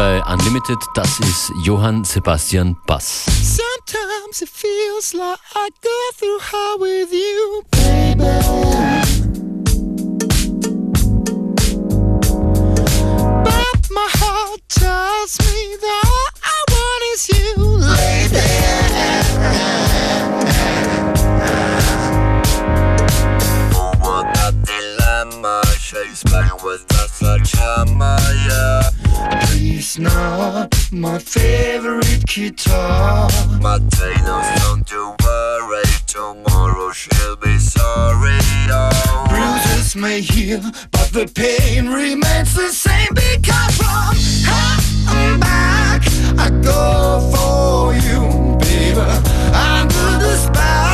bei Unlimited. Das ist Johann Sebastian Bass. Sometimes it feels like I go through hell with you, baby. But my heart tells me that all I want is you, lady. Chase back with such a Maya. Please not my favorite guitar. Martinos, don't you worry. Tomorrow she'll be sorry. Oh. Bruises may heal, but the pain remains the same because from and back I go for you, baby. Under the spell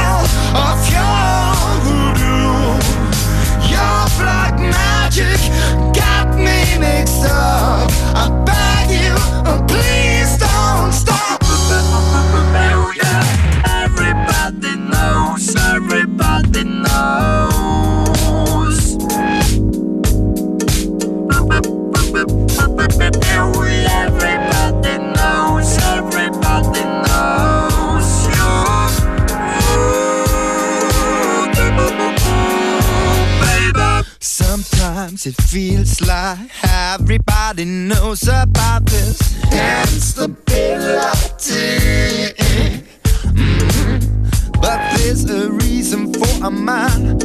Sometimes it feels like everybody knows about this instability. Mhm. But there's a reason for a man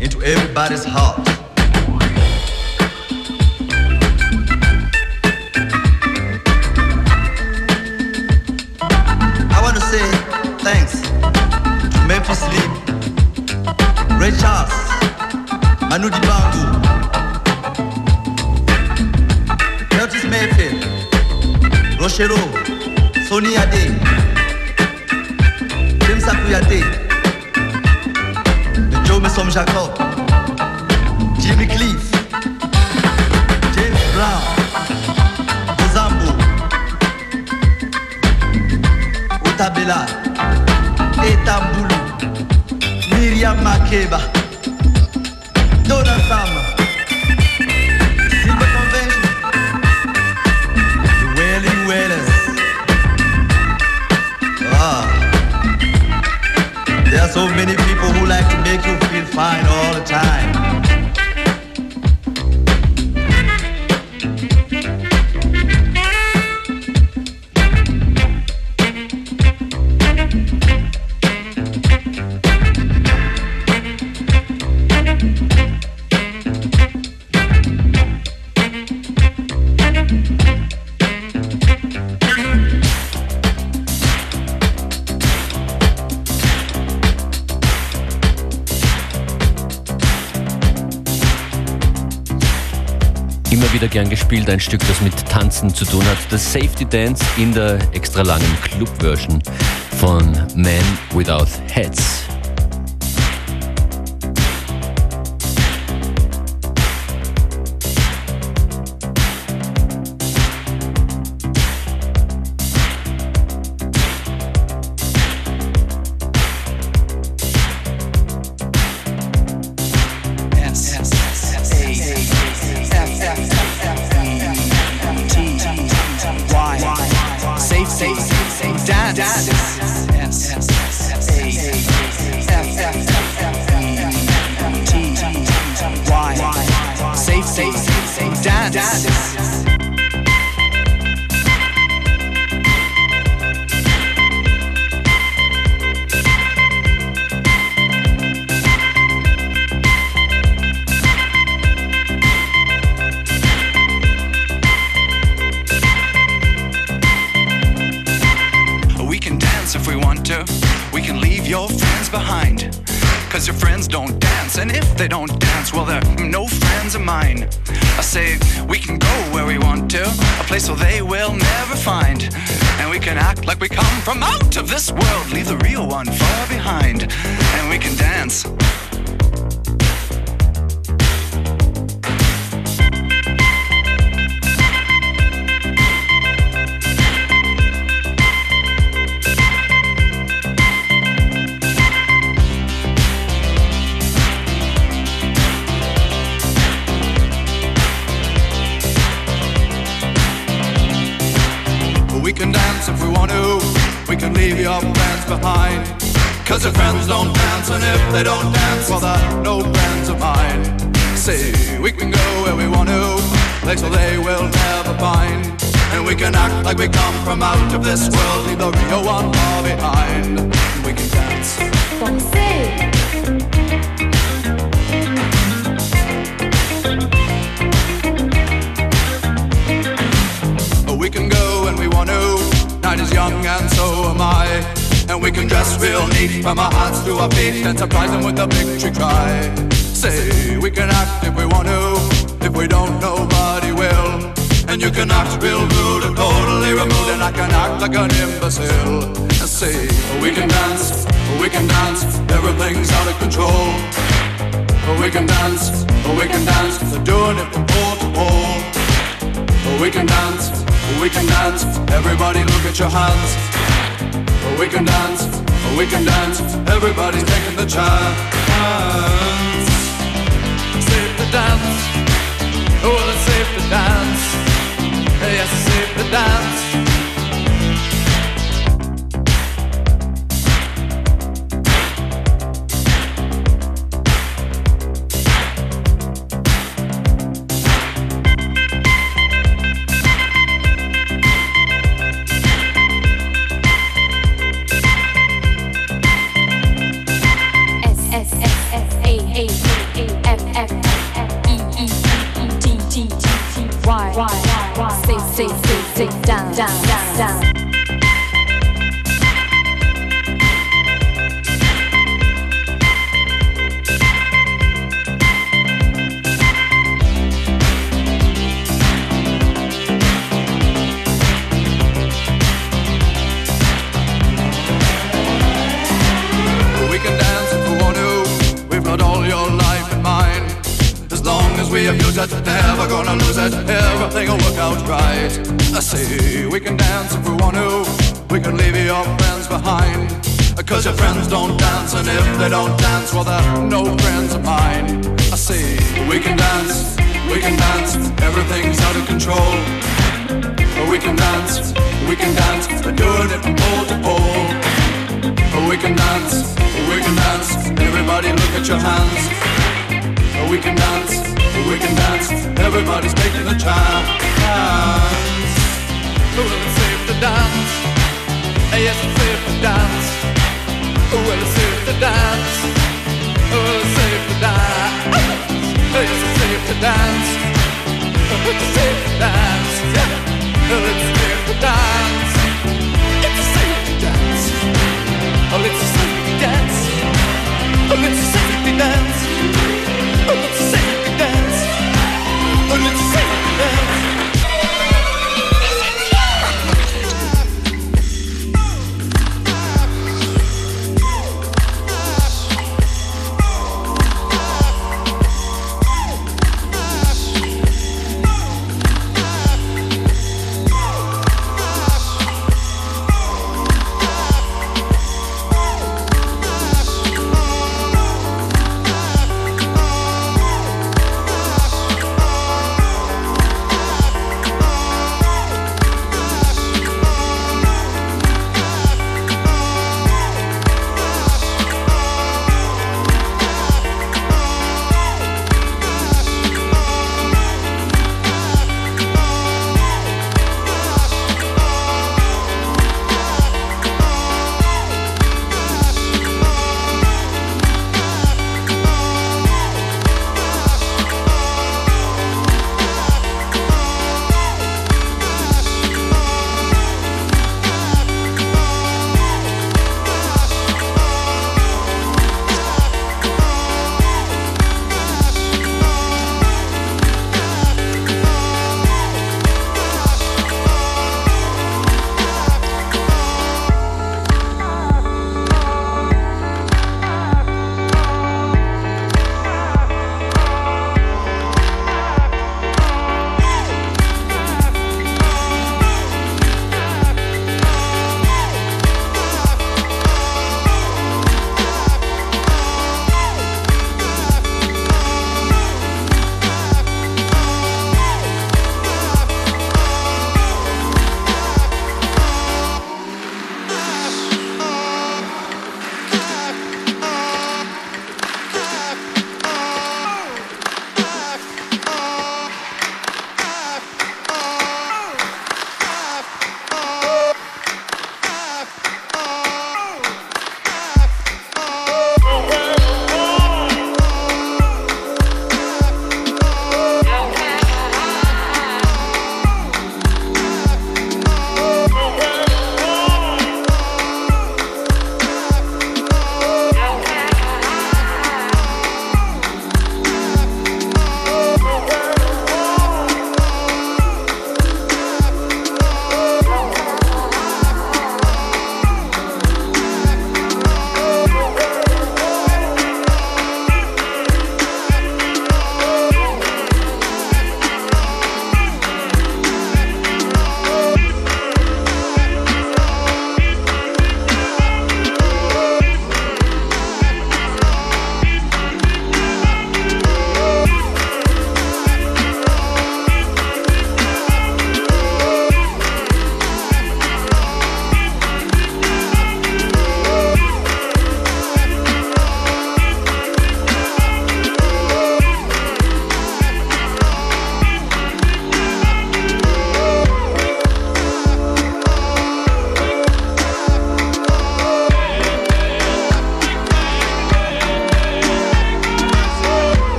into everybody's heart. I want to say thanks to Memphis Lee, Ray Charles, Manu Dibango, Curtis Mayfield, Rochereau, Sunny Ade, James Akuyate, Joe Messom Jacob, Jimmy Cliff, James Brown, Ozambo, Otabela, Etambulu, Miriam Makeba, gern gespielt, ein Stück, das mit Tanzen zu tun hat. Das Safety Dance in der extra langen Club-Version von Man Without Heads. Where they will never find. And we can act like we come from out of this world, leave the real one far behind. We can dance. We can go when we want to. Night is young and so am I. And we can dress real neat from our hearts to our feet and surprise them with a victory cry. Say we can act if we want to. If we don't, nobody will. And you can act real rude and totally removed, and I can act like an imbecile. And say oh, we can dance, oh, we can dance. Everything's out of control. Oh, we can dance, we can dance. They're doing it from pole to pole. We can dance, we can dance. Everybody look at your hands. We can dance, we can dance. Everybody's taking the chance. Safe to dance. Oh, it's safe to dance. Yes, safe to dance. Sit down, down, Say we can dance if we want to. We can leave your friends behind. Cause your friends don't dance, and if they don't dance, well, they're no friends of mine. I say we can dance, we can dance. Everything's out of control. We can dance, we can dance. Doing it from pole to pole. We can dance, we can dance. Everybody look at your hands. We can dance, we can dance. Everybody's taking a chance. Well, it's safe to dance. Yes, it's safe to dance. Well, it's safe to dance. Well, it's safe to dance. Yes, it's safe to dance. It's safe to dance. Well, it's safe to dance. It's safe to dance. Oh, let's safety dance. Oh, let's safety dance. Oh, let's safety dance.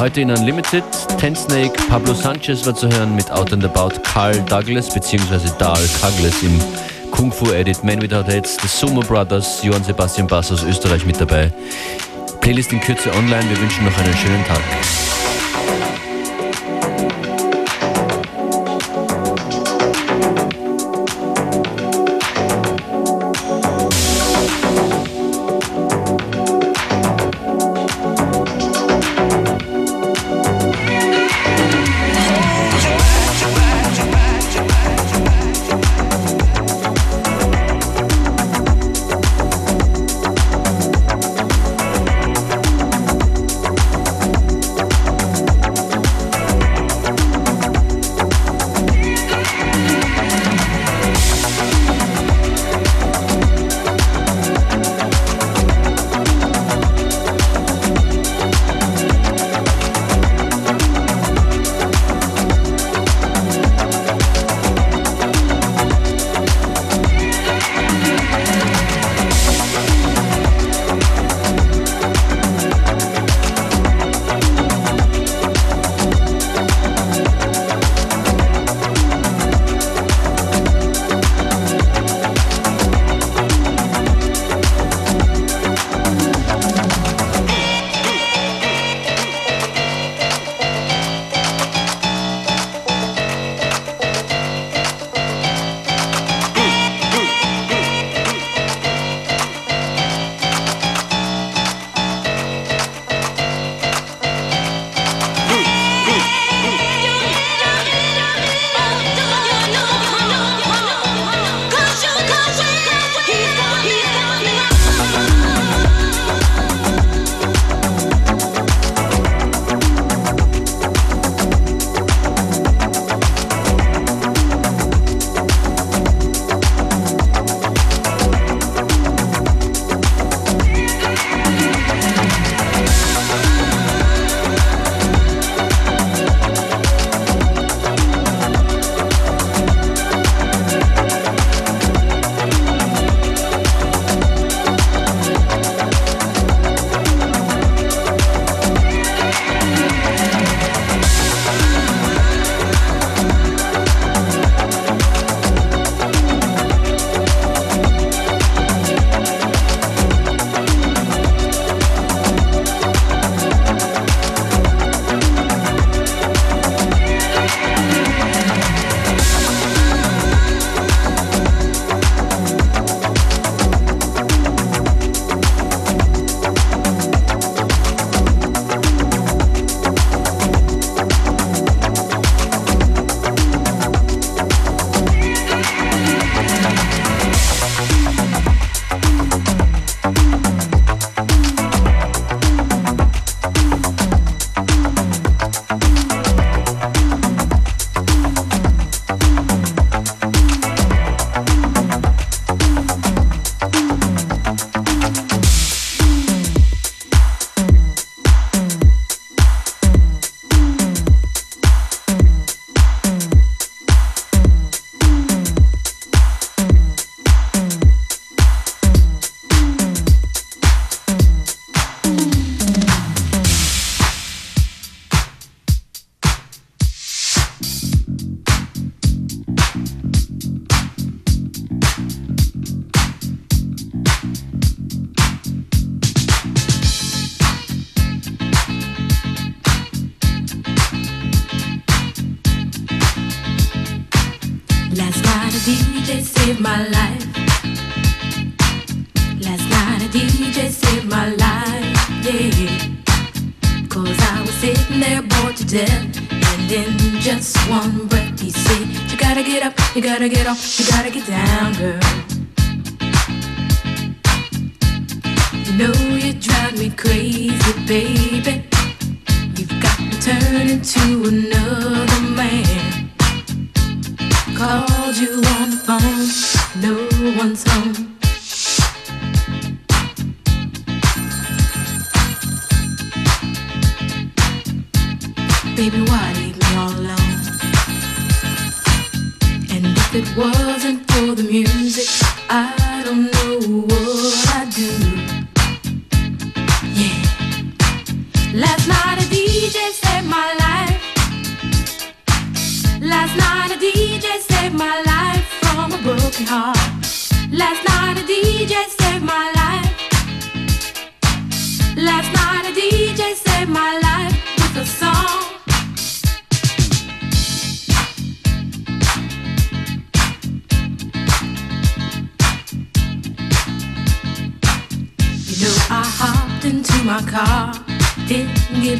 Heute in Unlimited. Ten Snake, Pablo Sanchez war zu hören mit Out and About, Carl Douglas bzw. Dahl Douglas im Kung Fu Edit, Man Without Heads, The Sumo Brothers, Johann Sebastian Bass aus Österreich mit dabei. Playlist in Kürze online. Wir wünschen noch einen schönen Tag. Gotta get off, you gotta get down,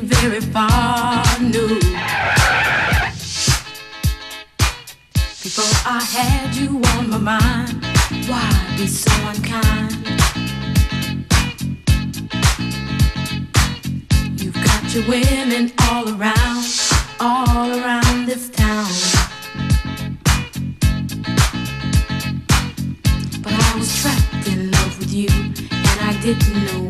very far, no. Before I had you on my mind, why be so unkind? You've got your women all around, all around this town. But I was trapped in love with you, and I didn't know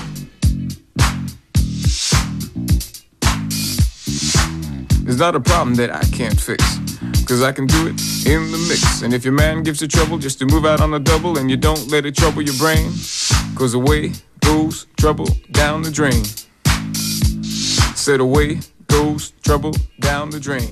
It's not a problem that I can't fix. Cause I can do it in the mix. And if your man gives you trouble just to move out on a double and you don't let it trouble your brain, cause away goes trouble down the drain. Said away goes trouble down the drain.